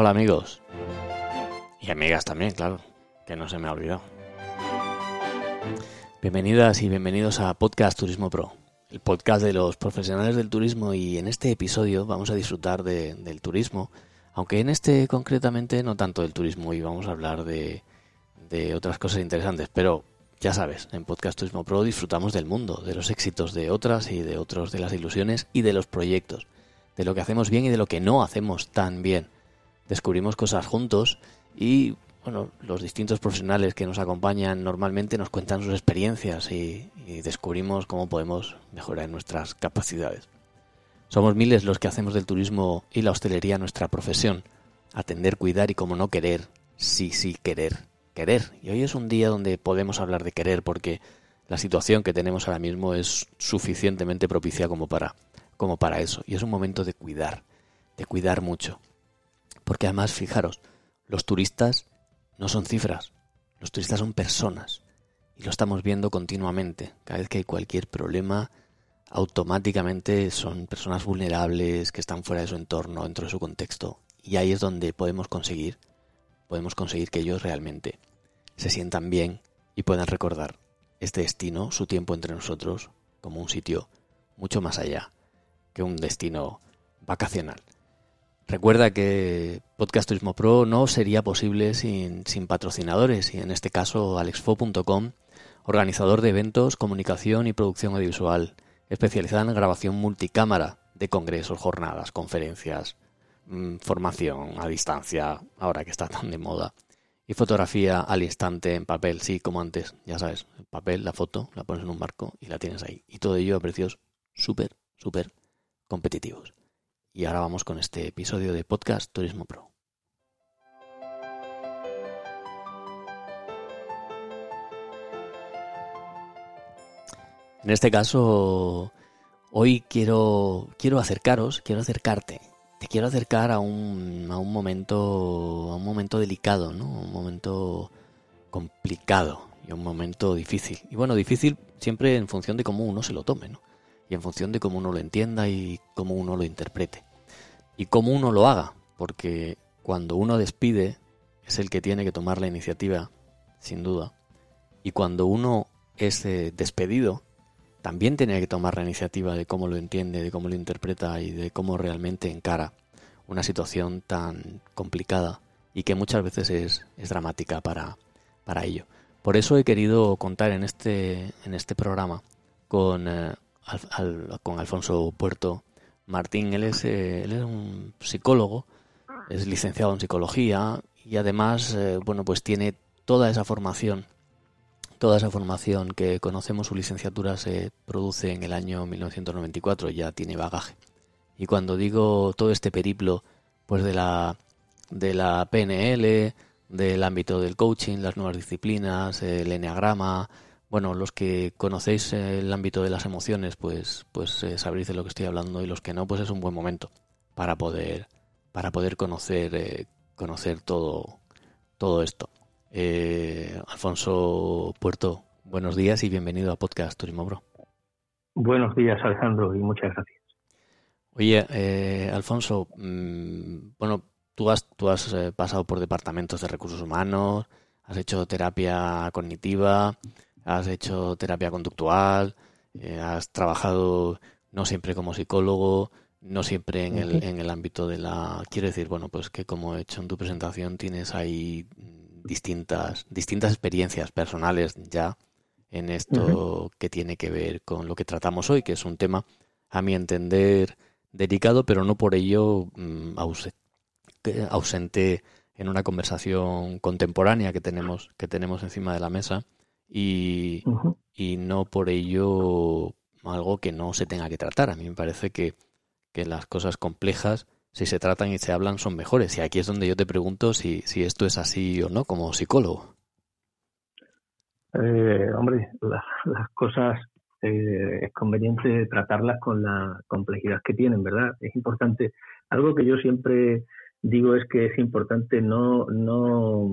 Hola amigos. Y amigas también, claro, que no se me ha olvidado. Bienvenidas y bienvenidos a Podcast Turismo Pro, el podcast de los profesionales del turismo y en este episodio vamos a disfrutar del turismo, aunque en este concretamente no tanto del turismo y vamos a hablar de, de otras cosas interesantes, pero ya sabes, en Podcast Turismo Pro disfrutamos del mundo, de los éxitos de otras y de otros, de las ilusiones y de los proyectos, de lo que hacemos bien y de lo que no hacemos tan bien. Descubrimos cosas juntos y, bueno, los distintos profesionales que nos acompañan normalmente nos cuentan sus experiencias y, descubrimos cómo podemos mejorar nuestras capacidades. Somos miles los que hacemos del turismo y la hostelería nuestra profesión. Atender, cuidar y, como no, querer. Sí, sí, querer querer. Y hoy es un día donde podemos hablar de querer porque la situación que tenemos ahora mismo es suficientemente propicia como para, como para eso. Y es un momento de cuidar, de cuidar mucho. Porque además, fijaros, los turistas no son cifras, los turistas son personas. Y lo estamos viendo continuamente. Cada vez que hay cualquier problema, automáticamente son personas vulnerables que están fuera de su entorno, dentro de su contexto. Y ahí es donde podemos conseguir, podemos conseguir que ellos realmente se sientan bien y puedan recordar este destino, su tiempo entre nosotros, como un sitio mucho más allá que un destino vacacional. Recuerda que Podcast Turismo Pro no sería posible sin, sin patrocinadores y en este caso alexfo.com, organizador de eventos, comunicación y producción audiovisual, especializada en grabación multicámara de congresos, jornadas, conferencias, mm, formación a distancia, ahora que está tan de moda y fotografía al instante en papel, sí, como antes, ya sabes, en papel, la foto, la pones en un marco y la tienes ahí. Y todo ello a precios súper, súper competitivos. Y ahora vamos con este episodio de Podcast Turismo Pro. En este caso, hoy quiero, quiero acercaros, quiero acercarte te quiero acercar a un, a un momento a un momento delicado, ¿no? Un momento complicado y un momento difícil. Y bueno, difícil siempre en función de cómo uno se lo tome, ¿no? Y en función de cómo uno lo entienda y cómo uno lo interprete. Y cómo uno lo haga, porque cuando uno despide es el que tiene que tomar la iniciativa, sin duda. Y cuando uno es eh, despedido, también tiene que tomar la iniciativa de cómo lo entiende, de cómo lo interpreta y de cómo realmente encara una situación tan complicada y que muchas veces es, dramática para, para ello. Por eso he querido contar en este, en este programa con, eh, con Alfonso Puerto Martín. Él es, eh, él es un psicólogo, es licenciado en psicología y además, eh, bueno, pues tiene toda esa formación Toda esa formación que conocemos, su licenciatura se produce en el año 1994, ya tiene bagaje. Y cuando digo todo este periplo, pues de la, de la PNL, del ámbito del coaching, las nuevas disciplinas, el enneagrama, bueno, los que conocéis el ámbito de las emociones, pues, pues eh, sabréis de lo que estoy hablando y los que no, pues es un buen momento para poder, para poder conocer, eh, conocer todo, todo esto. Eh, Alfonso Puerto, buenos días y bienvenido a Podcast Turismo Bro. Buenos días, Alejandro, y muchas gracias. Oye, eh, Alfonso, mm, bueno, tú has, tú has eh, pasado por departamentos de recursos humanos, has hecho terapia cognitiva, has hecho terapia conductual, has trabajado no siempre como psicólogo, no siempre en el, en el ámbito de la... Quiero decir, bueno, pues que como he hecho en tu presentación tienes ahí distintas, distintas experiencias personales ya en esto que tiene que ver con lo que tratamos hoy, que es un tema, a mi entender, delicado, pero no por ello mm, ausente en una conversación contemporánea que tenemos, que tenemos encima de la mesa y, y no por ello algo que no se tenga que tratar. A mí me parece que, que las cosas complejas si se tratan y se hablan son mejores. Y aquí es donde yo te pregunto si, si esto es así o no como psicólogo. Eh, hombre, las cosas eh, es conveniente tratarlas con la complejidad que tienen, ¿verdad? Es importante. Algo que yo siempre digo es que es importante no, no,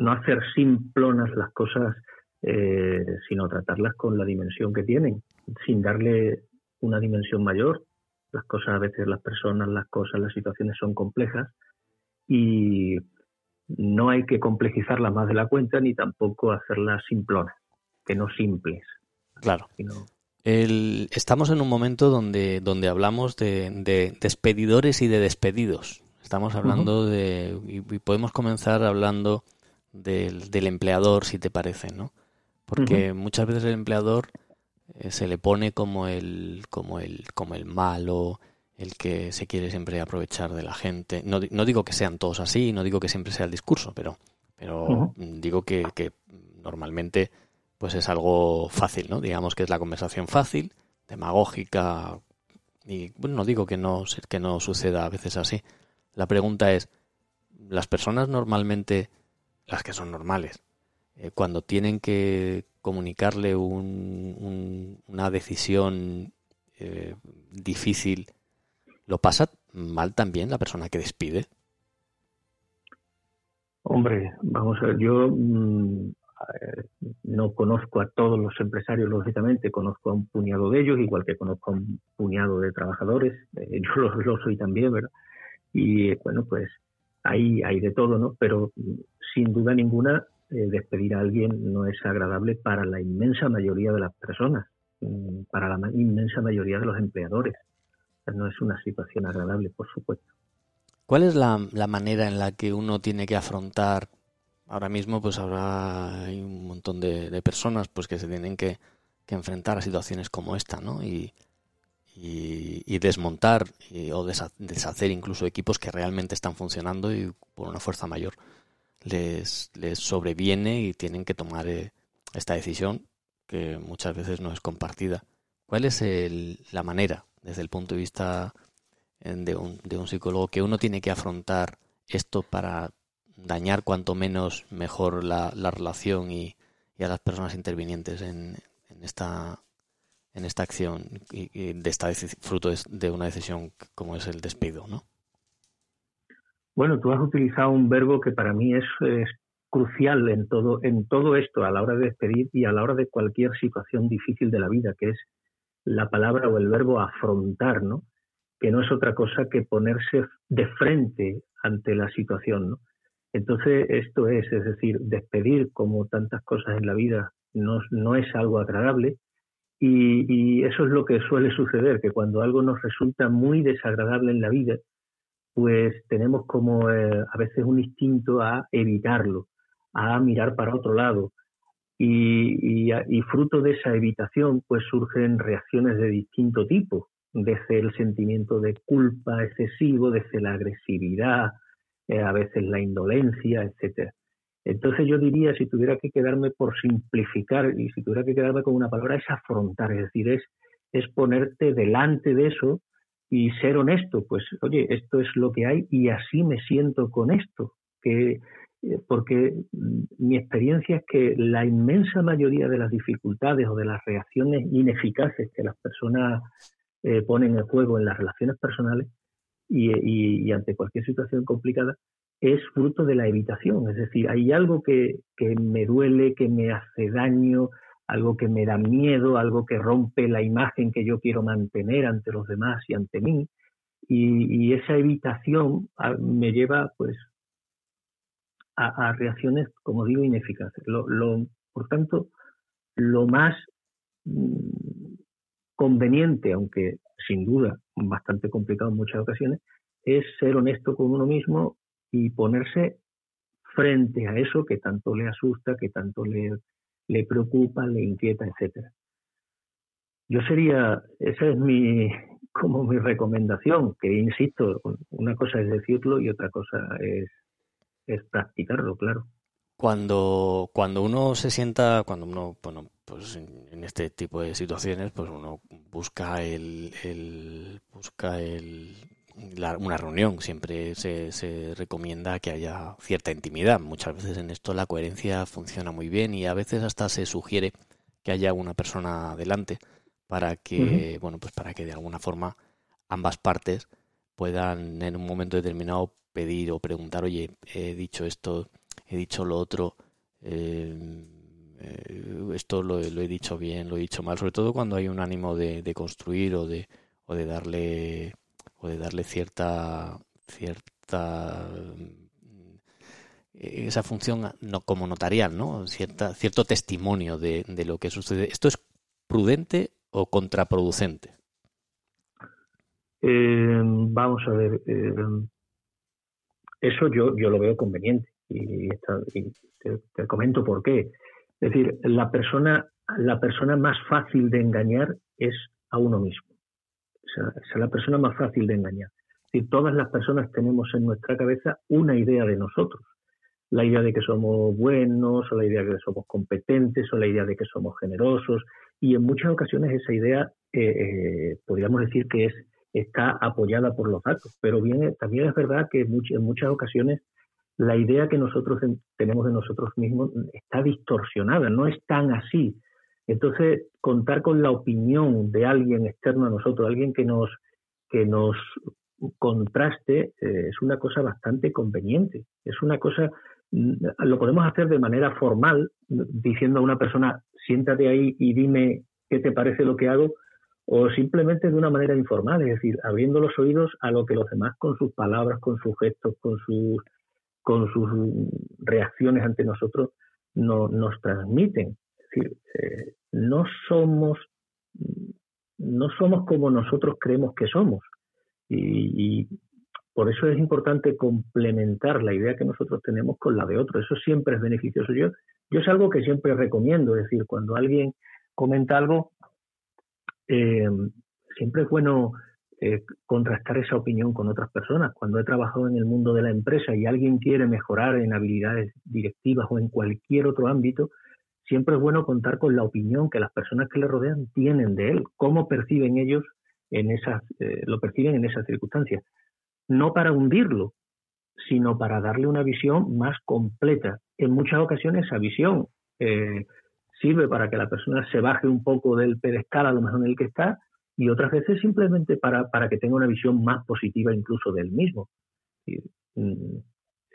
no hacer simplonas las cosas, eh, sino tratarlas con la dimensión que tienen, sin darle una dimensión mayor las cosas, a veces las personas, las cosas, las situaciones son complejas y no hay que complejizarlas más de la cuenta ni tampoco hacerlas simplonas, que no simples. Claro. estamos en un momento donde, donde hablamos de, despedidores y de despedidos. Estamos hablando de. Y, podemos comenzar hablando del, del, empleador, si te parece, ¿no? Porque muchas veces el empleador eh, se le pone como el, como el, como el malo, el que se quiere siempre aprovechar de la gente. No, no, digo que sean todos así, no digo que siempre sea el discurso, pero, pero digo que, que, normalmente pues es algo fácil, ¿no? Digamos que es la conversación fácil, demagógica, y bueno, no digo que no, que no suceda a veces así. La pregunta es, las personas normalmente, las que son normales, eh, cuando tienen que comunicarle un, una decisión eh, difícil, ¿Lo pasa mal también la persona que despide? Hombre, vamos a ver, yo mm, no conozco a todos los empresarios, lógicamente, conozco a un puñado de ellos, igual que conozco a un puñado de trabajadores, eh, yo lo, soy también, ¿verdad? Y bueno, pues hay, hay de todo, ¿no? Pero mm, sin duda ninguna, eh, despedir a alguien no es agradable para la inmensa mayoría de las personas, mm, para la inmensa mayoría de los empleadores no es una situación agradable, por supuesto. ¿Cuál es la, manera en la que uno tiene que afrontar? Ahora mismo, pues habrá hay un montón de, personas pues que se tienen que, enfrentar a situaciones como esta, ¿no? Y, y, desmontar o deshacer incluso equipos que realmente están funcionando y por una fuerza mayor les, les sobreviene y tienen que tomar eh, esta decisión que muchas veces no es compartida. ¿Cuál es la manera desde el punto de vista de un, de un psicólogo, que uno tiene que afrontar esto para dañar cuanto menos mejor la, la relación y, a las personas intervinientes en, en esta en esta acción y, de esta fruto de, una decisión como es el despido, ¿no? Bueno, tú has utilizado un verbo que para mí es, crucial en todo en todo esto a la hora de despedir y a la hora de cualquier situación difícil de la vida, que es la palabra o el verbo afrontar, ¿no? que no es otra cosa que ponerse de frente ante la situación. ¿no? Entonces, esto es, es decir, despedir como tantas cosas en la vida no, no es algo agradable y, eso es lo que suele suceder, que cuando algo nos resulta muy desagradable en la vida, pues tenemos como eh, a veces un instinto a evitarlo, a mirar para otro lado, y, fruto de esa evitación, pues surgen reacciones de distinto tipo, desde el sentimiento de culpa excesivo, desde la agresividad, eh, a veces la indolencia, etcétera. Entonces yo diría, si tuviera que quedarme por simplificar y si tuviera que quedarme con una palabra, es afrontar, es decir, es, es ponerte delante de eso y ser honesto, pues oye, esto es lo que hay y así me siento con esto, que eh, porque mi experiencia es que la inmensa mayoría de las dificultades o de las reacciones ineficaces que las personas eh, ponen en juego en las relaciones personales y, ante cualquier situación complicada es fruto de la evitación. Es decir, hay algo que, me duele, que me hace daño, algo que me da miedo, algo que rompe la imagen que yo quiero mantener ante los demás y ante mí. Y, y esa evitación ah, me lleva pues a, reacciones, como digo, ineficaces. Lo, por tanto, lo más mm, conveniente, aunque sin duda bastante complicado en muchas ocasiones, es ser honesto con uno mismo y ponerse frente a eso que tanto le asusta, que tanto le, le preocupa, le inquieta, etcétera. Yo sería, esa es mi, como mi recomendación, que insisto, una cosa es decirlo y otra cosa es es practicarlo, claro. Cuando, cuando uno se sienta, cuando uno, bueno, pues en, este tipo de situaciones, pues uno busca el, busca el, una reunión. Siempre se, se recomienda que haya cierta intimidad. Muchas veces en esto la coherencia funciona muy bien y a veces hasta se sugiere que haya una persona delante para que, bueno, pues para que de alguna forma ambas partes puedan en un momento determinado pedir o preguntar, oye, he dicho esto, he dicho lo otro, eh, eh, esto lo, he dicho bien, lo he dicho mal, sobre todo cuando hay un ánimo de, construir o de, o de darle o de darle cierta cierta esa función no, como notarial, ¿no? Cierta, cierto testimonio de, de lo que sucede. ¿Esto es prudente o contraproducente? Eh, vamos a ver, eh, eso yo, yo lo veo conveniente y, te, comento por qué. Es decir, la persona, la persona más fácil de engañar es a uno mismo. Sea, es la persona más fácil de engañar. Es decir, todas las personas tenemos en nuestra cabeza una idea de nosotros. La idea de que somos buenos, o la idea de que somos competentes, o la idea de que somos generosos. Y en muchas ocasiones esa idea, eh, podríamos decir que es está apoyada por los datos. Pero bien, también es verdad que en muchas ocasiones la idea que nosotros tenemos de nosotros mismos está distorsionada, no es tan así. Entonces, contar con la opinión de alguien externo a nosotros, alguien que nos, que nos contraste, eh, es una cosa bastante conveniente. Es una cosa, mm, lo podemos hacer de manera formal, diciendo a una persona, siéntate ahí y dime qué te parece lo que hago, o simplemente de una manera informal, es decir, abriendo los oídos a lo que los demás con sus palabras, con sus gestos, con sus, con sus reacciones ante nosotros no, nos transmiten. Es decir, eh, no somos no somos como nosotros creemos que somos. Y, por eso es importante complementar la idea que nosotros tenemos con la de otro. Eso siempre es beneficioso. Yo, yo es algo que siempre recomiendo. Es decir, cuando alguien comenta algo, eh, siempre es bueno eh, contrastar esa opinión con otras personas. Cuando he trabajado en el mundo de la empresa y alguien quiere mejorar en habilidades directivas o en cualquier otro ámbito, siempre es bueno contar con la opinión que las personas que le rodean tienen de él, cómo perciben ellos en esas, eh, lo perciben en esas circunstancias. No para hundirlo, sino para darle una visión más completa. En muchas ocasiones esa visión sirve para que la persona se baje un poco del pedestal a lo mejor en el que está y otras veces simplemente para, para que tenga una visión más positiva incluso del mismo. Mm,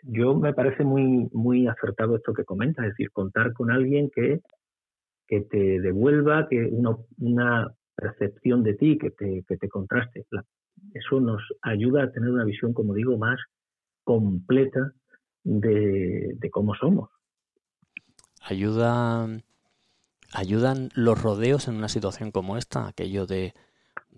yo me parece muy, muy acertado esto que comentas, es decir, contar con alguien que, que te devuelva que una, una percepción de ti, que te, que te contraste. Eso nos ayuda a tener una visión, como digo, más completa de, de cómo somos. Ayuda ¿Ayudan los rodeos en una situación como esta? Aquello de,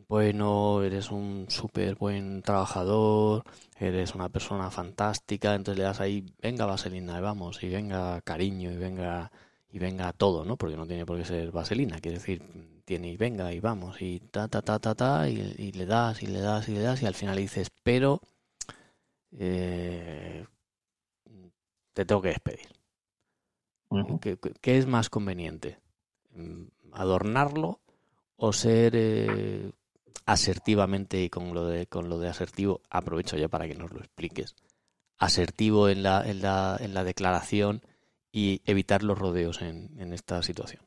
bueno, eres un súper buen trabajador, eres una persona fantástica, entonces le das ahí, venga vaselina, vamos, y venga cariño, y venga y venga todo, ¿no? Porque no tiene por qué ser vaselina, quiere decir, tiene y venga y vamos, y ta, ta, ta, ta, ta, y, le das, y le das, y le das, y al final le dices, pero eh, te tengo que despedir. ¿Qué es más conveniente? Adornarlo o ser eh, asertivamente y con lo de con lo de asertivo aprovecho ya para que nos lo expliques asertivo en la en la, en la declaración y evitar los rodeos en, en esta situación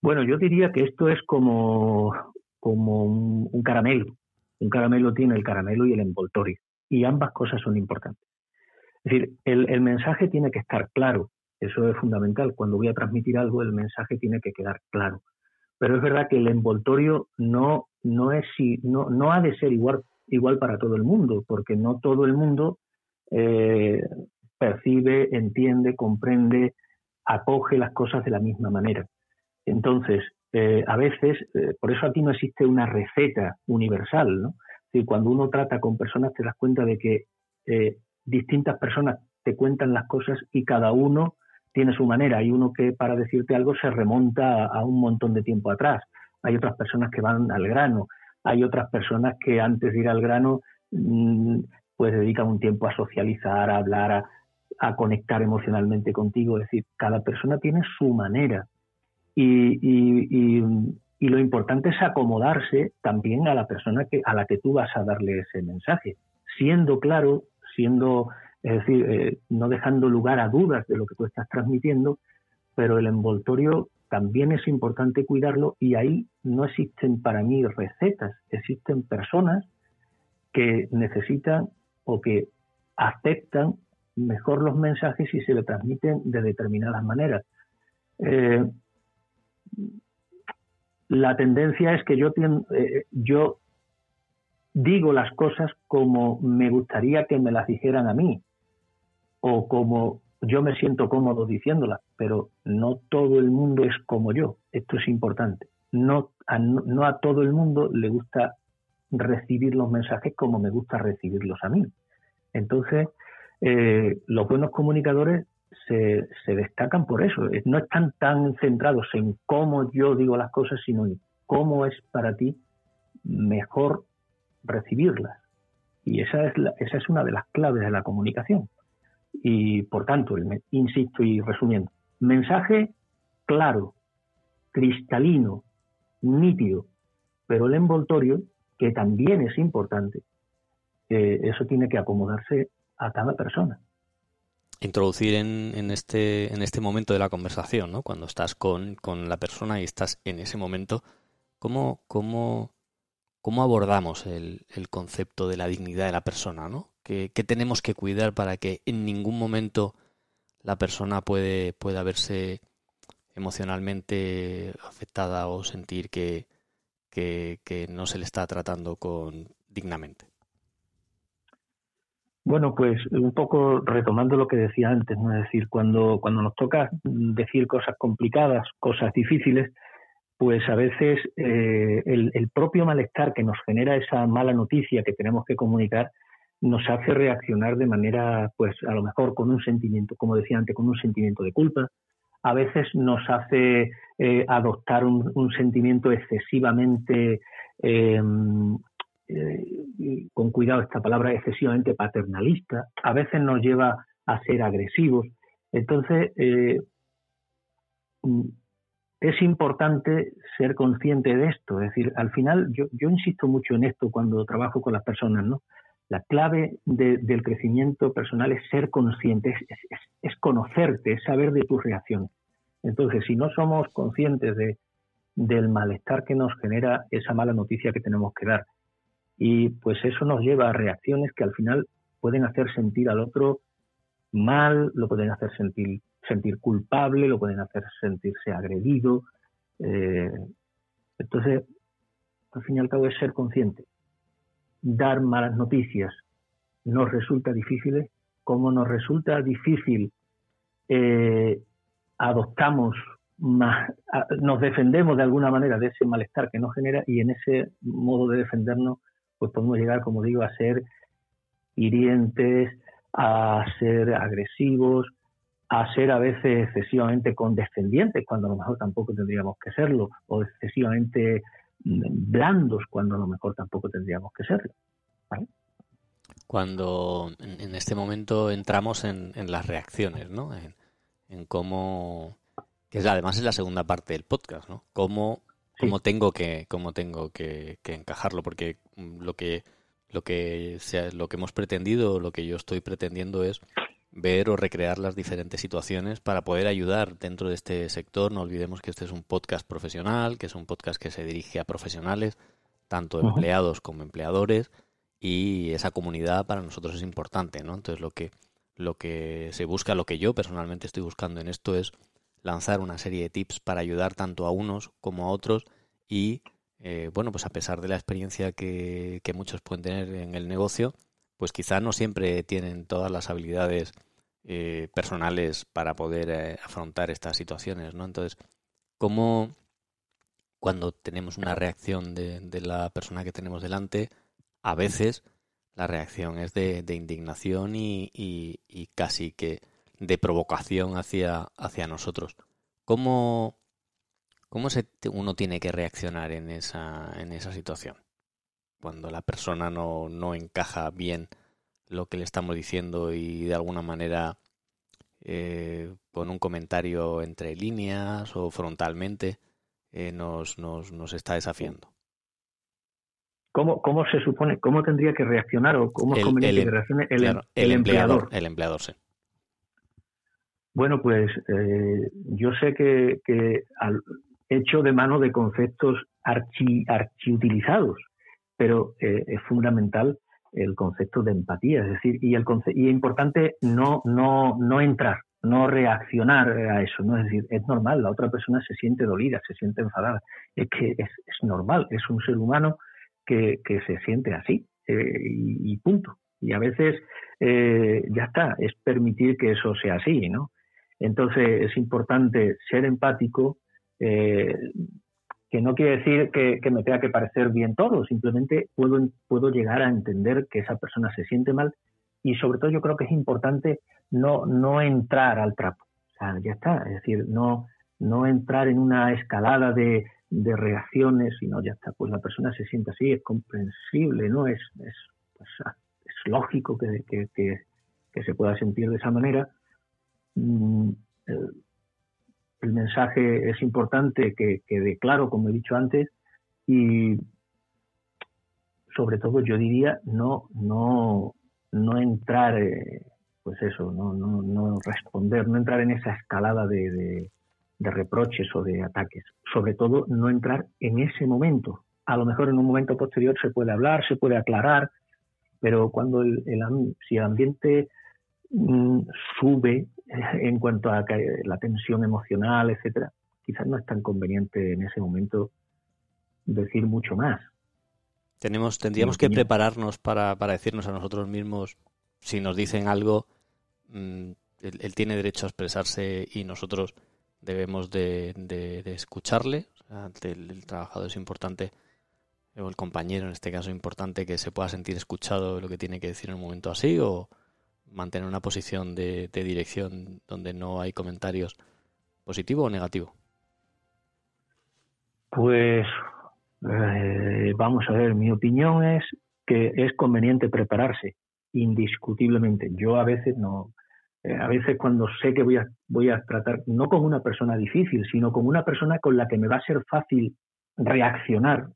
bueno yo diría que esto es como como un, un caramelo un caramelo tiene el caramelo y el envoltorio y ambas cosas son importantes es decir el, el mensaje tiene que estar claro eso es fundamental. Cuando voy a transmitir algo, el mensaje tiene que quedar claro. Pero es verdad que el envoltorio no, no, es, no, no ha de ser igual, igual para todo el mundo, porque no todo el mundo eh, percibe, entiende, comprende, acoge las cosas de la misma manera. Entonces, eh, a veces, eh, por eso aquí no existe una receta universal, ¿no? cuando uno trata con personas te das cuenta de que distintas personas te cuentan las cosas y cada uno tiene su manera. Hay uno que para decirte algo se remonta a, un montón de tiempo atrás. Hay otras personas que van al grano. Hay otras personas que antes de ir al grano mm, pues dedican un tiempo a socializar, a hablar, a, conectar emocionalmente contigo. Es decir, cada persona tiene su manera. Y, y, y, lo importante es acomodarse también a la persona que, a la que tú vas a darle ese mensaje, siendo claro, siendo es decir, eh, no dejando lugar a dudas de lo que tú estás transmitiendo, pero el envoltorio también es importante cuidarlo y ahí no existen para mí recetas, existen personas que necesitan o que aceptan mejor los mensajes y se le transmiten de determinadas maneras. Eh, la tendencia es que eh, yo digo las cosas como me gustaría que me las dijeran a mí. O como yo me siento cómodo diciéndolas, pero no todo el mundo es como yo. Esto es importante. No a, no a todo el mundo le gusta recibir los mensajes como me gusta recibirlos a mí. Entonces, eh, los buenos comunicadores se, se, destacan por eso. No están tan centrados en cómo yo digo las cosas, sino en cómo es para ti mejor recibirlas. Y esa es, esa es una de las claves de la comunicación. Y por tanto, insisto y resumiendo, mensaje claro, cristalino, nítido, pero el envoltorio, que también es importante, eh, eso tiene que acomodarse a cada persona. Introducir en, este, en este momento de la conversación, ¿no? cuando estás con, con la persona y estás en ese momento, ¿cómo, cómo, cómo abordamos el, el concepto de la dignidad de la persona? ¿no? ¿Qué, tenemos que cuidar para que en ningún momento la persona puede, pueda verse emocionalmente afectada o sentir que, que, no se le está tratando con dignamente? Bueno, pues un poco retomando lo que decía antes, es decir, cuando, cuando nos toca decir cosas complicadas, cosas difíciles, pues a veces eh, el, el, propio malestar que nos genera esa mala noticia que tenemos que comunicar nos hace reaccionar de manera, pues a lo mejor con un sentimiento, como decía antes, con un sentimiento de culpa. A veces nos hace eh, adoptar un, sentimiento excesivamente, em, eh, con cuidado esta palabra, excesivamente paternalista. A veces nos lleva a ser agresivos. Entonces, eh, es importante ser consciente de esto. Es decir, al final, yo insisto mucho en esto cuando trabajo con las personas, ¿no? La clave del crecimiento personal es ser consciente, es, conocerte, es saber de tus reacciones. Entonces, si no somos conscientes de, del malestar que nos genera esa mala noticia que tenemos que dar, y pues eso nos lleva a reacciones que al final pueden hacer sentir al otro mal, lo pueden hacer sentir, sentir culpable, lo pueden hacer sentirse agredido. Eh, entonces, al fin y al cabo es ser consciente dar malas noticias. Nos resulta difícil, como nos resulta difícil eh, adoptamos más, nos defendemos de alguna manera de ese malestar que nos genera y en ese modo de defendernos pues podemos llegar, como digo, a ser hirientes, a ser agresivos, a ser a veces excesivamente condescendientes cuando a lo mejor tampoco tendríamos que serlo, o excesivamente blandos cuando a lo mejor tampoco tendríamos que serlo. Cuando en, este momento entramos en, las reacciones, ¿no? En, cómo, que es, además es la segunda parte del podcast, ¿no? Cómo, cómo tengo que, cómo tengo que, encajarlo, porque lo que lo que sea, lo que hemos pretendido, lo que yo estoy pretendiendo es ver o recrear las diferentes situaciones para poder ayudar dentro de este sector. No olvidemos que este es un podcast profesional, que es un podcast que se dirige a profesionales, tanto empleados como empleadores, y esa comunidad para nosotros es importante, ¿no? Entonces lo que lo que se busca, lo que yo personalmente estoy buscando en esto es lanzar una serie de tips para ayudar tanto a unos como a otros y eh, bueno, pues a pesar de la experiencia que, que muchos pueden tener en el negocio, pues quizá no siempre tienen todas las habilidades eh, personales para poder eh, afrontar estas situaciones, ¿no? Entonces, ¿cómo cuando tenemos una reacción de, la persona que tenemos delante, a veces la reacción es de, indignación y, casi que de provocación hacia, hacia nosotros. ¿Cómo, cómo se, uno tiene que reaccionar en esa, en esa situación? Cuando la persona no, no encaja bien lo que le estamos diciendo y de alguna manera eh, con un comentario entre líneas o frontalmente eh, nos, nos, nos está desafiando. ¿Cómo, ¿Cómo se supone, cómo tendría que reaccionar o cómo es conveniente que reaccione el, em, el, empleador, El empleador, sí. Bueno, pues eh, yo sé que, que al, hecho de mano de conceptos archi, archiutilizados pero eh, es fundamental el concepto de empatía, es decir, y, el y es importante no, no, no entrar, no reaccionar a eso, ¿no? Es decir, es normal, la otra persona se siente dolida, se siente enfadada, es que es, es normal, es un ser humano que, que se siente así, eh, y, punto. Y a veces eh, ya está, es permitir que eso sea así, ¿no? Entonces es importante ser empático, que no quiere decir que, me tenga que parecer bien todo, simplemente puedo, puedo llegar a entender que esa persona se siente mal y sobre todo yo creo que es importante no, no entrar al trapo. O sea, ya está, es decir, no, no entrar en una escalada de, de reacciones, sino ya está, pues la persona se siente así, es comprensible, ¿no? Es, es, pues, es lógico que, que, que, se pueda sentir de esa manera. Mm, el, mensaje es importante que quede claro, como he dicho antes, y sobre todo yo diría no, no, no entrar, eh, pues eso, no, no, no responder, no entrar en esa escalada de, de, reproches o de ataques. Sobre todo no entrar en ese momento. A lo mejor en un momento posterior se puede hablar, se puede aclarar, pero cuando el, si el ambiente mm, sube en cuanto a la tensión emocional, etcétera, quizás no es tan conveniente en ese momento decir mucho más. Tenemos, tendríamos que prepararnos para, para, decirnos a nosotros mismos, si nos dicen algo, mm, él, tiene derecho a expresarse y nosotros debemos de, de, escucharle. el, trabajador es importante, o el compañero en este caso es importante que se pueda sentir escuchado de lo que tiene que decir en un momento así, o mantener una posición de, dirección donde no hay comentarios positivo o negativo. Pues eh, vamos a ver, mi opinión es que es conveniente prepararse, indiscutiblemente. Yo a veces no, eh, a veces cuando sé que voy a, voy a tratar, no con una persona difícil, sino con una persona con la que me va a ser fácil reaccionar,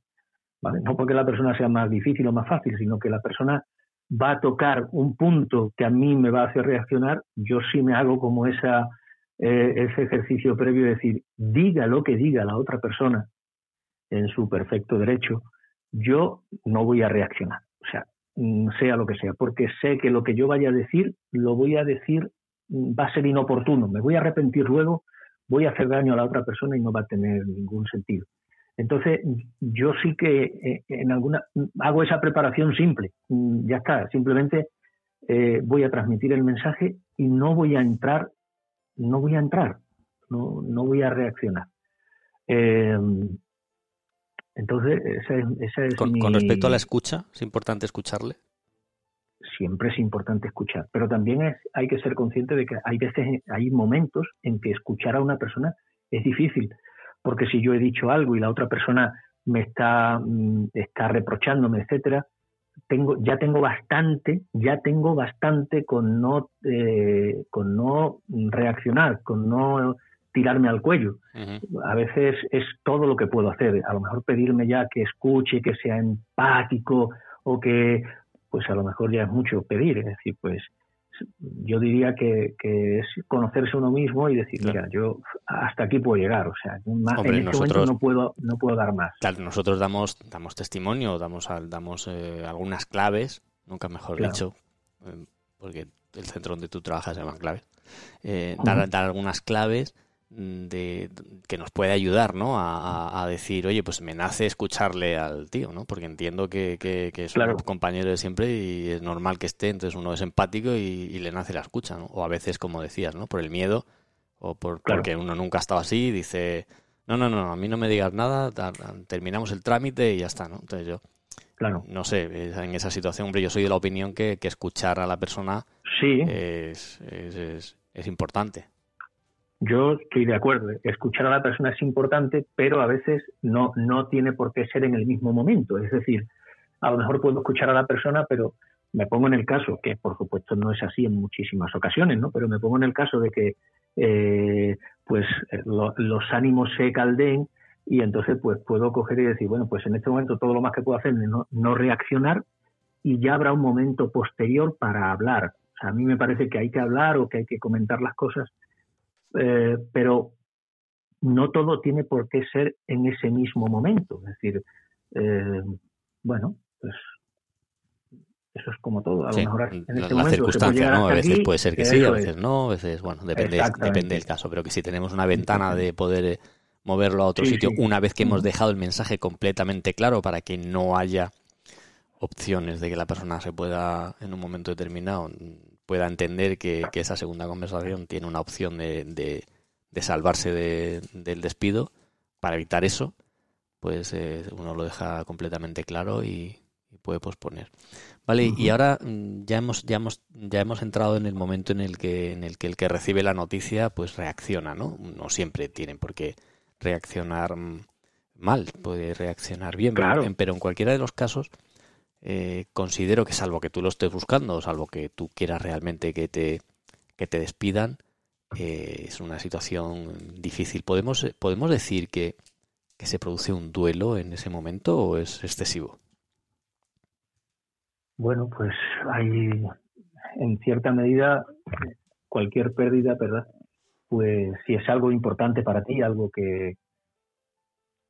¿vale? No porque la persona sea más difícil o más fácil, sino que la persona va a tocar un punto que a mí me va a hacer reaccionar, yo sí me hago como esa, eh, ese ejercicio previo de decir, diga lo que diga la otra persona, en su perfecto derecho, yo no voy a reaccionar, o sea, mm, sea lo que sea, porque sé que lo que yo vaya a decir, lo voy a decir, mm, va a ser inoportuno, me voy a arrepentir luego, voy a hacer daño a la otra persona y no va a tener ningún sentido. Entonces, yo sí que eh, en alguna hago esa preparación simple, mm, ya está, simplemente eh, voy a transmitir el mensaje y no voy a entrar, no voy a entrar, no, no voy a reaccionar. Eh, entonces, esa, es con, respecto a la escucha, ¿es importante escucharle? Siempre es importante escuchar, pero también es, hay que ser consciente de que hay veces, hay momentos en que escuchar a una persona es difícil, porque si yo he dicho algo y la otra persona me está, mm, está reprochándome, etcétera, tengo, ya tengo bastante, ya tengo bastante con no, eh, con no reaccionar, con no tirarme al cuello. A veces es todo lo que puedo hacer. A lo mejor pedirme ya que escuche, que sea empático o que, pues a lo mejor ya es mucho pedir. Es decir, pues yo diría que, es conocerse uno mismo y decir, mira, yo hasta aquí puedo llegar. O sea, en este momento no puedo, no puedo dar más. Claro, nosotros damos, damos testimonio, damos, damos eh, algunas claves, nunca mejor dicho, eh, porque el centro donde tú trabajas se llama claves. Eh, dar, dar algunas claves de, que nos puede ayudar, ¿no? A, decir, oye, pues me nace escucharle al tío, ¿no? Porque entiendo que, que, es un compañero de siempre y es normal que esté, entonces uno es empático y, le nace la escucha, ¿no? O a veces, como decías, ¿no? Por el miedo o por, porque uno nunca ha estado así, dice, no, no, no, a mí no me digas nada, terminamos el trámite y ya está, ¿no? Entonces yo, claro. no sé, en esa situación, hombre, yo soy de la opinión que, escuchar a la persona sí. es, es, es importante. Yo estoy de acuerdo, escuchar a la persona es importante, pero a veces no, no tiene por qué ser en el mismo momento. Es decir, a lo mejor puedo escuchar a la persona, pero me pongo en el caso, que por supuesto no es así en muchísimas ocasiones, ¿no? Pero me pongo en el caso de que eh, pues eh, los ánimos se caldeen y entonces pues puedo coger y decir, bueno, pues en este momento todo lo más que puedo hacer es no, no reaccionar y ya habrá un momento posterior para hablar. O sea, a mí me parece que hay que hablar o que hay que comentar las cosas eh, pero no todo tiene por qué ser en ese mismo momento. Es decir, eh, bueno, pues eso es como todo. A lo mejor en este la circunstancia, ¿no? A veces puede ser que sí, a veces no, a veces, bueno, depende, depende del caso. Pero que si tenemos una ventana de poder eh, moverlo a otro sitio una vez que hemos dejado el mensaje completamente claro para que no haya opciones de que la persona se pueda, en un momento determinado, pueda entender que, esa segunda conversación tiene una opción de, de, salvarse del despido, para evitar eso, pues eh, uno lo deja completamente claro y, puede posponer. Vale, y ahora mm, ya hemos, ya hemos, ya hemos entrado en el momento en el que, en el que el que recibe la noticia pues reacciona, ¿no? No siempre tienen por qué reaccionar mm, mal, puede reaccionar bien, pero en cualquiera de los casos eh, considero que salvo que tú lo estés buscando, salvo que tú quieras realmente que te, que te despidan, eh, es una situación difícil. ¿Podemos, podemos decir que, que se produce un duelo en ese momento o es excesivo? Bueno, pues hay, en cierta medida, cualquier pérdida, ¿verdad? Pues si es algo importante para ti, algo que,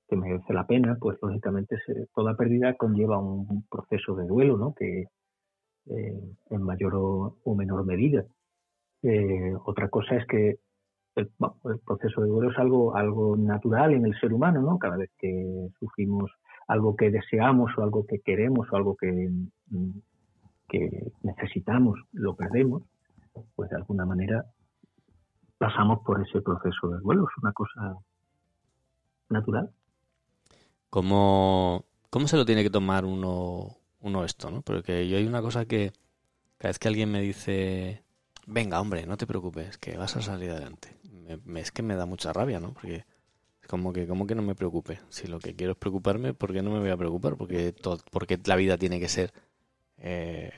que merece la pena, pues lógicamente toda pérdida conlleva un proceso de duelo, ¿no? Que eh, en mayor o, menor medida. Eh, otra cosa es que el, proceso de duelo es algo, algo natural en el ser humano, ¿no? Cada vez que sufrimos algo que deseamos o algo que queremos o algo que, mm, que necesitamos, lo perdemos, pues de alguna manera pasamos por ese proceso de duelo. Es una cosa natural. ¿Cómo, cómo se lo tiene que tomar uno, uno esto? ¿no? Porque yo hay una cosa que cada vez que alguien me dice, venga, hombre, no te preocupes, que vas a salir adelante, me, es que me da mucha rabia, ¿no? Porque es como que, como que no me preocupe. Si lo que quiero es preocuparme, ¿por qué no me voy a preocupar? Porque, todo, porque la vida tiene que ser eh,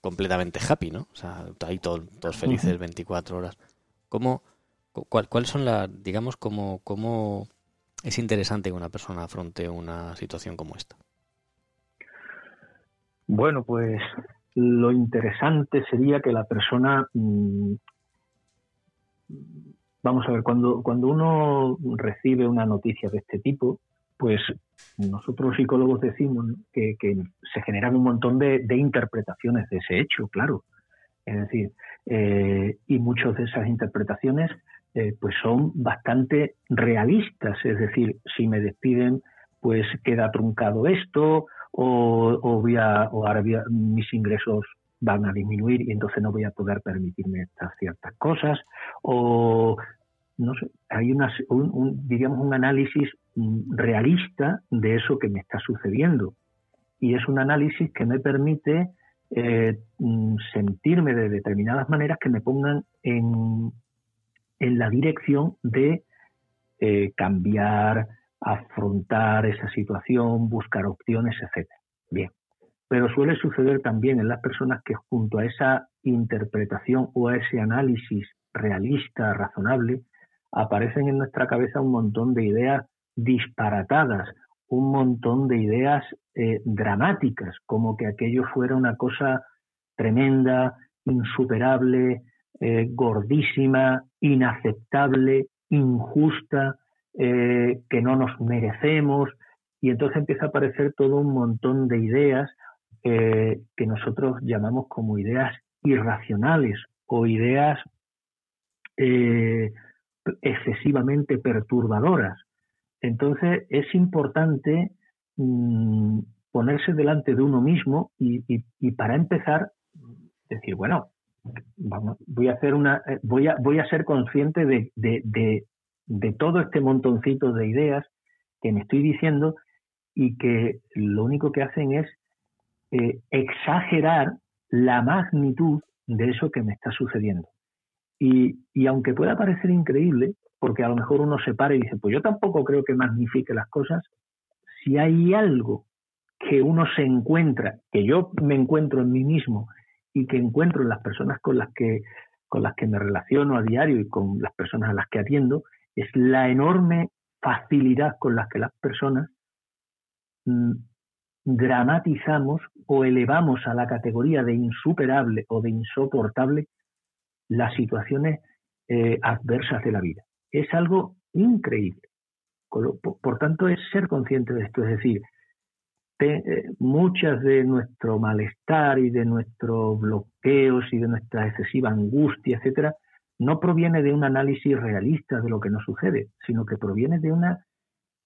completamente happy, ¿no? O sea, ahí todos, todos felices 24 horas. ¿Cómo, cuál, ¿Cuáles son las, digamos, cómo, cómo es interesante que una persona afronte una situación como esta? Bueno, pues lo interesante sería que la persona, mm, vamos a ver, cuando, cuando uno recibe una noticia de este tipo, pues nosotros psicólogos decimos que, se generan un montón de, interpretaciones de ese hecho, claro. Es decir, eh, y muchas de esas interpretaciones eh, pues son bastante realistas. Es decir, si me despiden, pues queda truncado esto, o, voy a, o ahora mis ingresos van a disminuir y entonces no voy a poder permitirme estas ciertas cosas, o no sé, hay una, un, digamos un análisis mm, realista de eso que me está sucediendo. Y es un análisis que me permite eh, mm, sentirme de determinadas maneras que me pongan en, en la dirección de eh, cambiar, afrontar esa situación, buscar opciones, etc. Bien. Pero suele suceder también en las personas que junto a esa interpretación o a ese análisis realista, razonable, aparecen en nuestra cabeza un montón de ideas disparatadas, un montón de ideas eh, dramáticas, como que aquello fuera una cosa tremenda, insuperable, eh, gordísima, inaceptable, injusta, eh, que no nos merecemos, y entonces empieza a aparecer todo un montón de ideas eh, que nosotros llamamos como ideas irracionales o ideas excesivamente perturbadoras. Entonces es importante mm, ponerse delante de uno mismo y, y para empezar decir, bueno, voy a hacer una, eh, voy a, voy a ser consciente de, de, todo este montoncito de ideas que me estoy diciendo y que lo único que hacen es eh, exagerar la magnitud de eso que me está sucediendo. Y, y, aunque pueda parecer increíble, porque a lo mejor uno se para y dice, pues yo tampoco creo que magnifique las cosas, si hay algo que uno se encuentra, que yo me encuentro en mí mismo y que encuentro en las personas con las que con las que me relaciono a diario y con las personas a las que atiendo es la enorme facilidad con la que las personas mm, dramatizamos o elevamos a la categoría de insuperable o de insoportable las situaciones eh, adversas de la vida. Es algo increíble. por, tanto, es ser consciente de esto, es decir, eh, muchas de nuestro malestar y de nuestros bloqueos y de nuestra excesiva angustia, etcétera, no proviene de un análisis realista de lo que nos sucede, sino que proviene de una,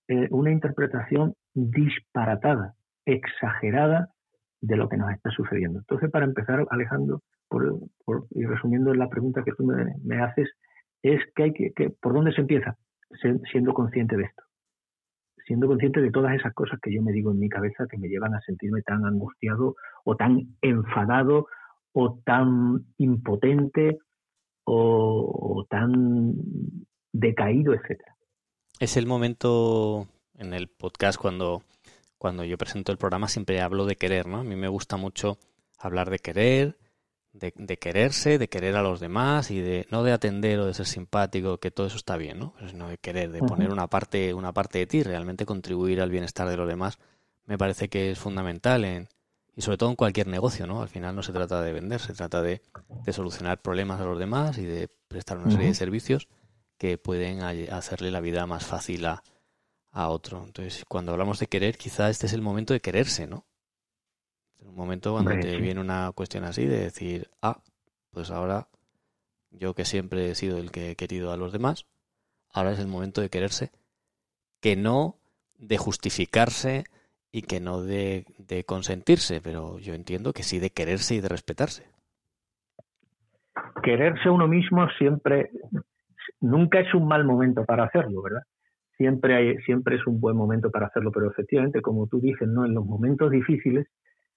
eh, una interpretación disparatada, exagerada de lo que nos está sucediendo. Entonces, para empezar, Alejandro, por, y resumiendo la pregunta que tú me, haces, es que hay que, que, ¿por dónde se empieza? siendo consciente de esto. Siendo consciente de todas esas cosas que yo me digo en mi cabeza que me llevan a sentirme tan angustiado o tan enfadado o tan impotente o, tan decaído, etcétera. Es el momento en el podcast cuando, cuando yo presento el programa siempre hablo de querer, ¿no? A mí me gusta mucho hablar de querer, de, de, quererse, de querer a los demás y de no de atender o de ser simpático, que todo eso está bien, ¿no? Sino de querer, de poner una parte, una parte de ti, realmente contribuir al bienestar de los demás, me parece que es fundamental en, y sobre todo en cualquier negocio, ¿no? Al final no se trata de vender, se trata de, solucionar problemas a los demás y de prestar una serie de servicios que pueden hacerle la vida más fácil a, otro. Entonces, cuando hablamos de querer, quizá este es el momento de quererse, ¿no? Es un momento cuando te viene una cuestión así de decir, ah, pues ahora yo que siempre he sido el que he querido a los demás, ahora es el momento de quererse, que no de justificarse y que no de, consentirse, pero yo entiendo que sí de quererse y de respetarse. Quererse uno mismo siempre, nunca es un mal momento para hacerlo, ¿verdad? Siempre, hay, siempre es un buen momento para hacerlo, pero efectivamente, como tú dices, ¿no? en los momentos difíciles,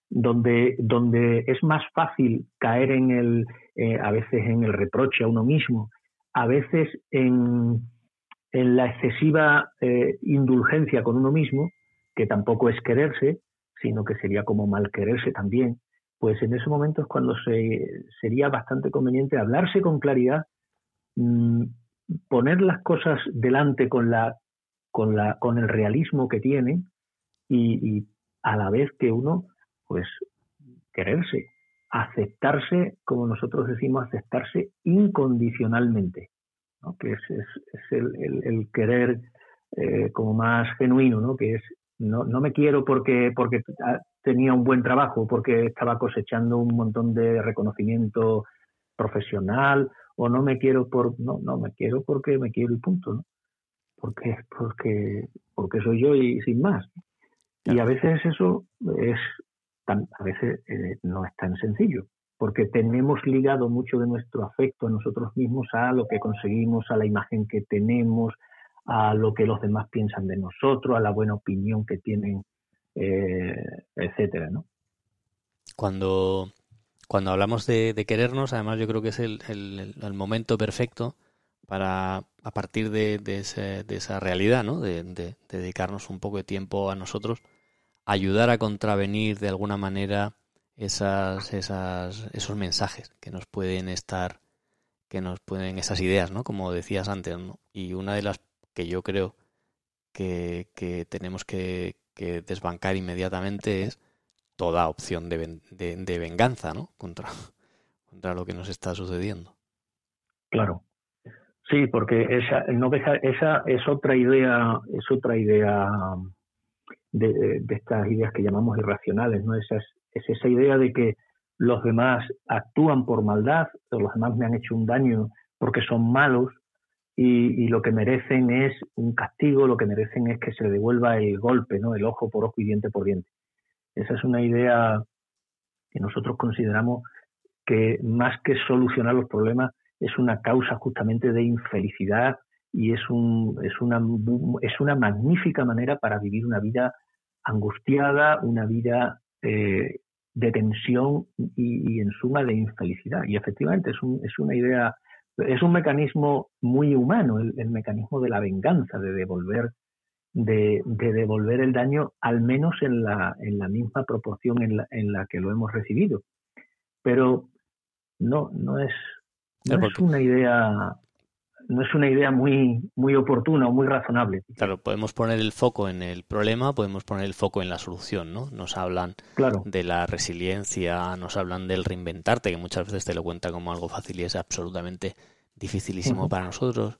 donde, donde es más fácil caer en el, eh, a veces en el reproche a uno mismo, a veces en, en la excesiva eh, indulgencia con uno mismo, que tampoco es quererse, sino que sería como mal quererse también, pues en ese momento es cuando se, sería bastante conveniente hablarse con claridad, mm, poner las cosas delante con, la, con, la, con el realismo que tienen y, a la vez que uno, pues, quererse, aceptarse, como nosotros decimos, aceptarse incondicionalmente, que es, es, el, el, querer eh, como más genuino, ¿no? que es no, no me quiero porque, porque tenía un buen trabajo, porque estaba cosechando un montón de reconocimiento profesional, o no me quiero por, no, no me quiero porque me quiero y punto, ¿no? Porque, porque, porque soy yo y sin más. Y a veces eso es a veces eh, no es tan sencillo, porque tenemos ligado mucho de nuestro afecto a nosotros mismos a lo que conseguimos, a la imagen que tenemos, a lo que los demás piensan de nosotros, a la buena opinión que tienen, eh, etcétera, ¿no? Cuando, cuando hablamos de, querernos, además yo creo que es el, el, momento perfecto para, a partir de, de, esa realidad, ¿no? De, dedicarnos un poco de tiempo a nosotros, ayudar a contravenir de alguna manera esas, esas, esos mensajes que nos pueden estar, que nos pueden, esas ideas, ¿no? Como decías antes. Y una de las que yo creo que, tenemos que, desbancar inmediatamente es toda opción de, de, venganza ¿no? contra, contra lo que nos está sucediendo. Claro. Sí, porque esa no deja, esa es otra idea, es otra idea de, estas ideas que llamamos irracionales, ¿no? Esa es, es, esa idea de que los demás actúan por maldad, o los demás me han hecho un daño porque son malos, y, lo que merecen es un castigo, lo que merecen es que se devuelva el golpe, ¿no? El ojo por ojo y diente por diente. Esa es una idea que nosotros consideramos que más que solucionar los problemas es una causa justamente de infelicidad y es, un, es, una, es una magnífica manera para vivir una vida angustiada, una vida eh, de tensión y, y, en suma de infelicidad. Y efectivamente es, un, es una idea es un mecanismo muy humano, el, mecanismo de la venganza, de devolver, de, devolver el daño al menos en la, en la misma proporción en la, en la que lo hemos recibido. Pero no, no es, no es una idea no es una idea muy, muy oportuna o muy razonable. Claro, podemos poner el foco en el problema, podemos poner el foco en la solución, ¿no? Nos hablan de la resiliencia, nos hablan del reinventarte, que muchas veces te lo cuenta como algo fácil y es absolutamente dificilísimo para nosotros.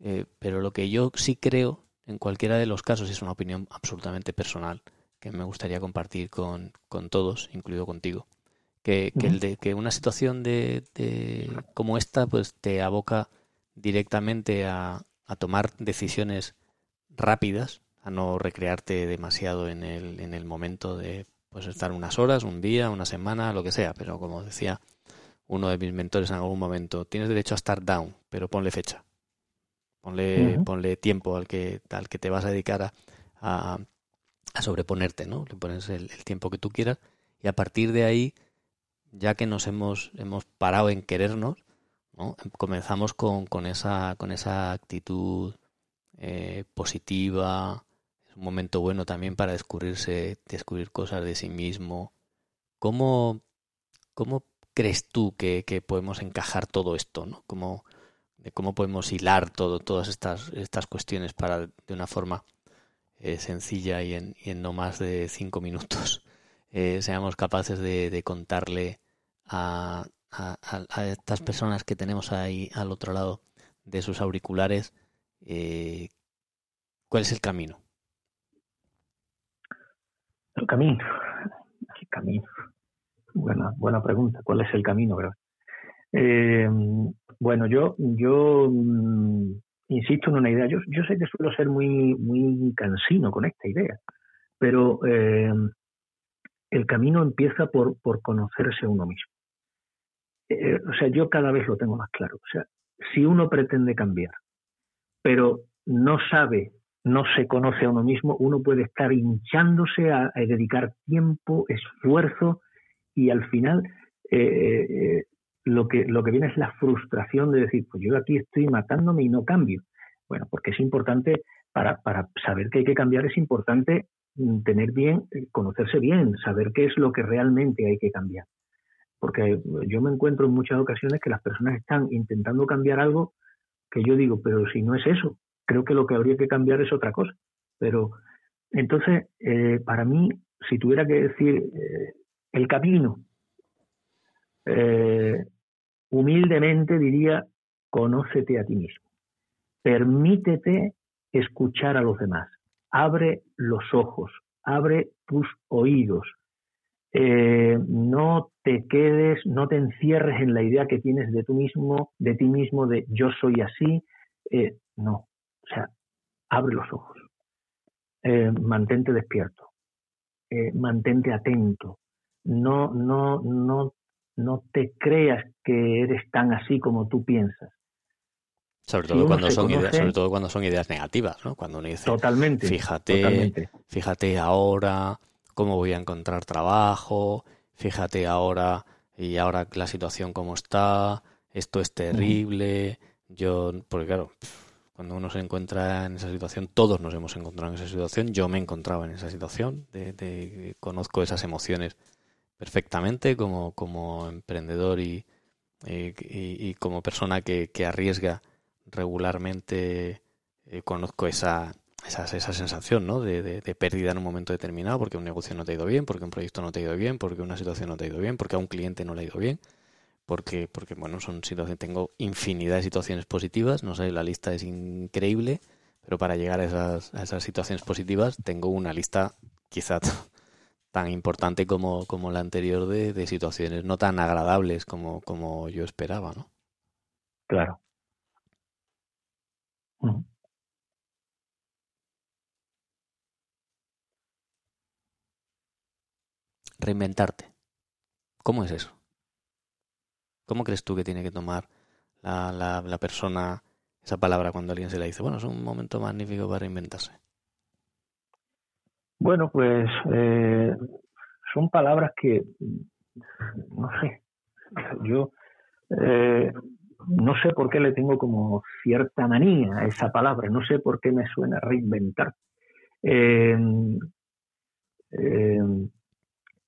Eh, pero lo que yo sí creo, en cualquiera de los casos, es una opinión absolutamente personal que me gustaría compartir con, con todos, incluido contigo. Que, que, el de, que una situación de, de, como esta pues te aboca directamente a, tomar decisiones rápidas, a no recrearte demasiado en el, en el momento de Puedes estar unas horas, un día, una semana, lo que sea, pero como decía uno de mis mentores en algún momento, tienes derecho a estar down, pero ponle fecha. Ponle, ponle tiempo al que, al que te vas a dedicar a, a, sobreponerte, ¿no? Le pones el, tiempo que tú quieras y a partir de ahí, ya que nos hemos, hemos parado en querernos, comenzamos con, con, esa, con esa actitud eh, positiva, es un momento bueno también para descubrirse, descubrir cosas de sí mismo. ¿Cómo, cómo crees tú que, podemos encajar todo esto? ¿no? ¿Cómo, cómo podemos hilar todo, todas estas, estas cuestiones para de una forma eh, sencilla y en, y en, no más de cinco minutos eh, seamos capaces de, contarle a, a, estas personas que tenemos ahí al otro lado de sus auriculares eh, ¿cuál es el camino? El camino, el camino. Buena, buena pregunta. ¿Cuál es el camino? Eh, bueno, yo, yo mm, insisto en una idea. Yo, sé que suelo ser muy, muy cansino con esta idea, pero eh, el camino empieza por, por conocerse a uno mismo. O sea, yo cada vez lo tengo más claro. O sea, si uno pretende cambiar, pero no sabe, no se conoce a uno mismo, uno puede estar hinchándose a, dedicar tiempo, esfuerzo y al final eh, eh, lo, que, lo que viene es la frustración de decir, pues yo aquí estoy matándome y no cambio. Bueno, porque es importante, para, para saber que hay que cambiar, es importante mm, tener bien, eh, conocerse bien, saber qué es lo que realmente hay que cambiar. Porque yo me encuentro en muchas ocasiones que las personas están intentando cambiar algo que yo digo, pero si no es eso, creo que lo que habría que cambiar es otra cosa. Pero entonces, eh, para mí, si tuviera que decir eh, el camino, eh, humildemente diría, conócete a ti mismo. Permítete escuchar a los demás. Abre los ojos, abre tus oídos. No te quedes, no te encierres en la idea que tienes de tú mismo, de ti mismo, de yo soy así. no, o sea, abre los ojos, eh, mantente despierto, eh, mantente atento, no, no, no, no te creas que eres tan así como tú piensas. Sobre todo, cuando son ideas, sobre todo cuando son ideas negativas, ¿no? Cuando uno dice, totalmente, fíjate, fíjate ahora cómo voy a encontrar trabajo, fíjate ahora y ahora la situación como está, esto es terrible, yo, porque claro, cuando uno se encuentra en esa situación, todos nos hemos encontrado en esa situación, yo me encontraba en esa situación, de, conozco esas emociones perfectamente como, como emprendedor y, y, como persona que, arriesga regularmente, eh, conozco esa, esa, esa, sensación ¿no? De, de, pérdida en un momento determinado porque un negocio no te ha ido bien, porque un proyecto no te ha ido bien, porque una situación no te ha ido bien, porque a un cliente no le ha ido bien porque, porque bueno, son situaciones, tengo infinidad de situaciones positivas, no sé, la lista es increíble, pero para llegar a esas, a esas situaciones positivas tengo una lista quizá tan importante como, como la anterior de, de situaciones no tan agradables como, como yo esperaba, ¿no? Claro. Reinventarte. ¿Cómo es eso? ¿Cómo crees tú que tiene que tomar la, la, persona esa palabra cuando alguien se la dice? Bueno, es un momento magnífico para reinventarse. Bueno, pues eh, son palabras que, no sé, yo eh, no sé por qué le tengo como cierta manía a esa palabra, no sé por qué me suena reinventar. Eh,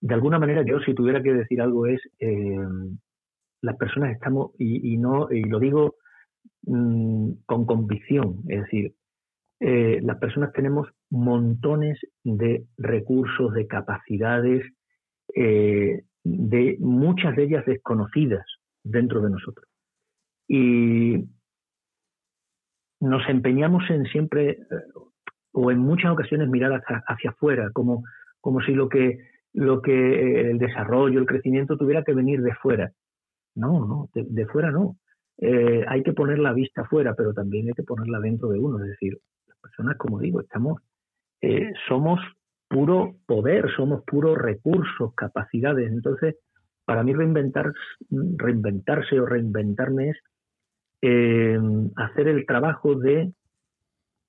de alguna manera yo si tuviera que decir algo es las personas estamos, y, no, y lo digo mm, con convicción, es decir, eh, las personas tenemos montones de recursos, de capacidades, eh, de muchas de ellas desconocidas dentro de nosotros. Y nos empeñamos en siempre, eh, o en muchas ocasiones, mirar hacia, hacia afuera, como, como si lo que, lo que el desarrollo, el crecimiento tuviera que venir de fuera. No, no, de, fuera no. Eh, hay que poner la vista fuera, pero también hay que ponerla dentro de uno. Es decir, las personas, como digo, estamos, eh, somos puro poder, somos puros recursos, capacidades. Entonces, para mí reinventar, reinventarse o reinventarme es eh, hacer el trabajo de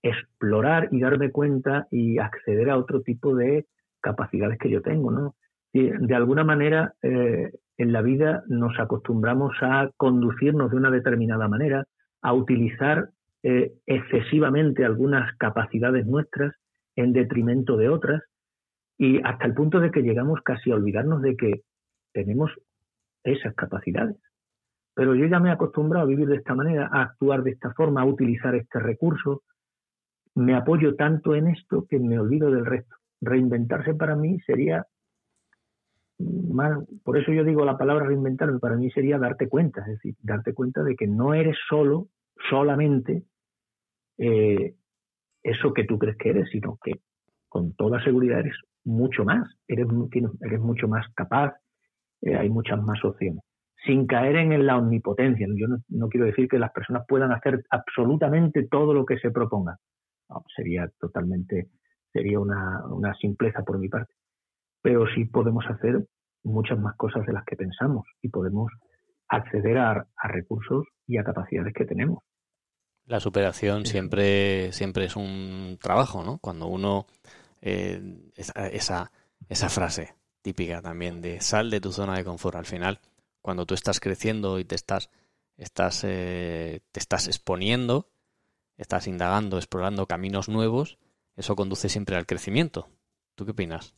explorar y darme cuenta y acceder a otro tipo de capacidades que yo tengo, ¿no? Y de alguna manera, eh, en la vida nos acostumbramos a conducirnos de una determinada manera, a utilizar eh, excesivamente algunas capacidades nuestras en detrimento de otras, y hasta el punto de que llegamos casi a olvidarnos de que tenemos esas capacidades. Pero yo ya me he acostumbrado a vivir de esta manera, a actuar de esta forma, a utilizar este recurso. Me apoyo tanto en esto que me olvido del resto. Reinventarse para mí sería más, por eso yo digo la palabra reinventarme, para mí sería darte cuenta, es decir, darte cuenta de que no eres solo, solamente eh, eso que tú crees que eres, sino que con toda seguridad eres mucho más, eres, eres mucho más capaz, eh, hay muchas más opciones. Sin caer en la omnipotencia. Yo no, quiero decir que las personas puedan hacer absolutamente todo lo que se proponga. sería totalmente, sería una, una simpleza por mi parte. Pero sí podemos hacer muchas más cosas de las que pensamos y podemos acceder a, recursos y a capacidades que tenemos. La superación siempre, siempre es un trabajo, ¿no? Cuando uno eh, esa, esa frase típica también de sal de tu zona de confort. Al final, cuando tú estás creciendo y te estás, estás, eh, te estás exponiendo, estás indagando, explorando caminos nuevos, eso conduce siempre al crecimiento. ¿Tú qué opinas?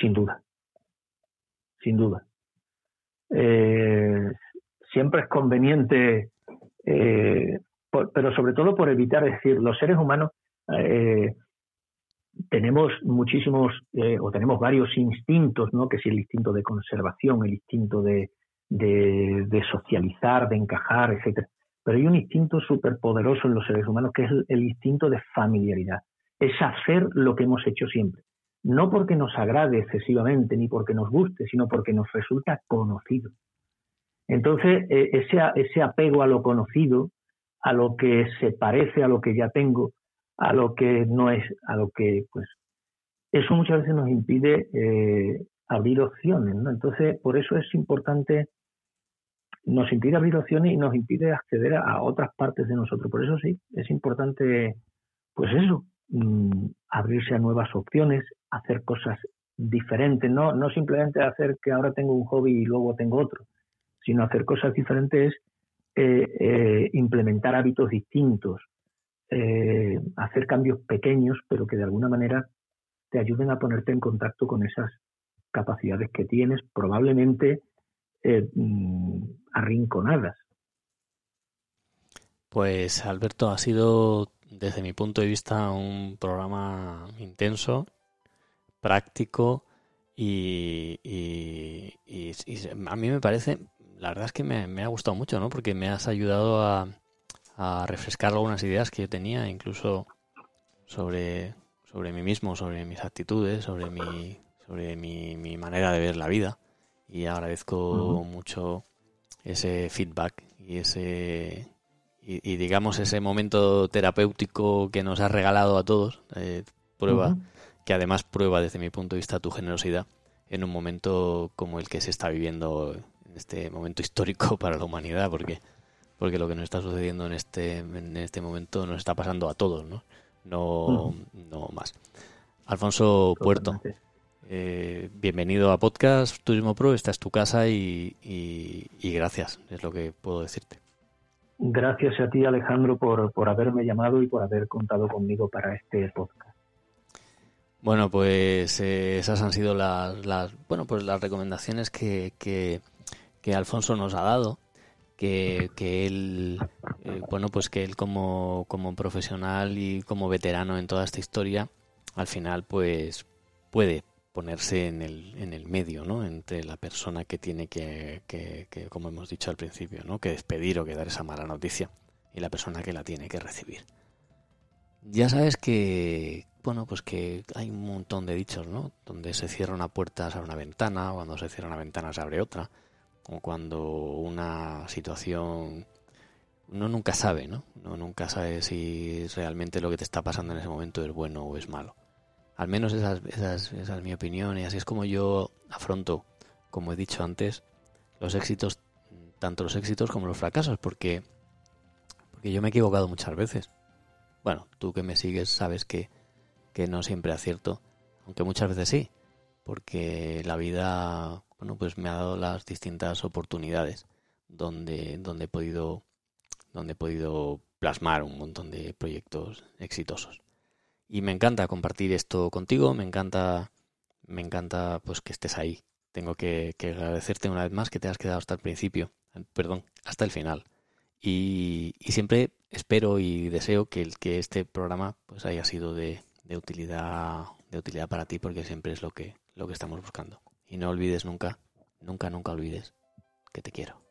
Sin duda, sin duda. Eh, siempre es conveniente, eh, pero sobre todo por evitar, decir, los seres humanos tenemos muchísimos eh, o tenemos varios instintos, ¿no? que es el instinto de conservación, el instinto de, de, socializar, de encajar, etcétera. Pero hay un instinto súper poderoso en los seres humanos que es el, instinto de familiaridad. Es hacer lo que hemos hecho siempre. No porque nos agrade excesivamente ni porque nos guste, sino porque nos resulta conocido. Entonces, e, ese, ese apego a lo conocido, a lo que se parece a lo que ya tengo, a lo que no es, a lo que, pues, eso muchas veces nos impide eh, abrir opciones, ¿no? Entonces, por eso es importante, nos impide abrir opciones y nos impide acceder a, otras partes de nosotros. Por eso sí, es importante, pues eso, mm, abrirse a nuevas opciones, hacer cosas diferentes, no, no simplemente hacer que ahora tengo un hobby y luego tengo otro, sino hacer cosas diferentes, eh, eh, implementar hábitos distintos, eh, hacer cambios pequeños, pero que de alguna manera te ayuden a ponerte en contacto con esas capacidades que tienes, probablemente eh, mm, arrinconadas. Pues Alberto, ha sido desde mi punto de vista un programa intenso, práctico y, a mí me parece, la verdad es que me, me, ha gustado mucho, ¿no? Porque me has ayudado a, a refrescar algunas ideas que yo tenía, incluso sobre, sobre mí mismo, sobre mis actitudes, sobre mi, sobre mi, mi manera de ver la vida. Y agradezco mucho ese feedback y ese y, digamos ese momento terapéutico que nos has regalado a todos. Eh, prueba, que además prueba desde mi punto de vista tu generosidad en un momento como el que se está viviendo en este momento histórico para la humanidad, porque porque lo que nos está sucediendo en este, en este momento nos está pasando a todos, ¿no? No, no más. Alfonso Puerto, eh, bienvenido a Podcast Turismo Pro, esta es tu casa y, y, gracias, es lo que puedo decirte. Gracias a ti, Alejandro, por, por haberme llamado y por haber contado conmigo para este podcast. Bueno, pues eh, esas han sido las, las, bueno, pues las recomendaciones que, que, que Alfonso nos ha dado que, que él, eh, bueno, pues que él como, como profesional y como veterano en toda esta historia, al final pues puede ponerse en el, en el medio, ¿no? Entre la persona que tiene que, que, que, como hemos dicho al principio, ¿no? Que despedir o que dar esa mala noticia y la persona que la tiene que recibir. Ya sabes que, bueno, pues que hay un montón de dichos, ¿no? Donde se cierra una puerta se abre una ventana, cuando se cierra una ventana se abre otra o cuando una situación uno nunca sabe, ¿no? Uno nunca sabe si realmente lo que te está pasando en ese momento es bueno o es malo. Al menos esa, es mi opinión y así es como yo afronto, como he dicho antes, los éxitos, tanto los éxitos como los fracasos, porque, porque yo me he equivocado muchas veces. Bueno, tú que me sigues sabes que, que no siempre acierto, aunque muchas veces sí, porque la vida, bueno, pues me ha dado las distintas oportunidades donde, donde he podido, donde he podido plasmar un montón de proyectos exitosos. Y me encanta compartir esto contigo, me encanta, me encanta pues que estés ahí. Tengo que, agradecerte una vez más que te has quedado hasta el principio, perdón, hasta el final. Y, siempre espero y deseo que, que este programa pues haya sido de, de, utilidad de utilidad para ti porque siempre es lo que, lo que estamos buscando. Y no olvides nunca, nunca, nunca olvides que te quiero.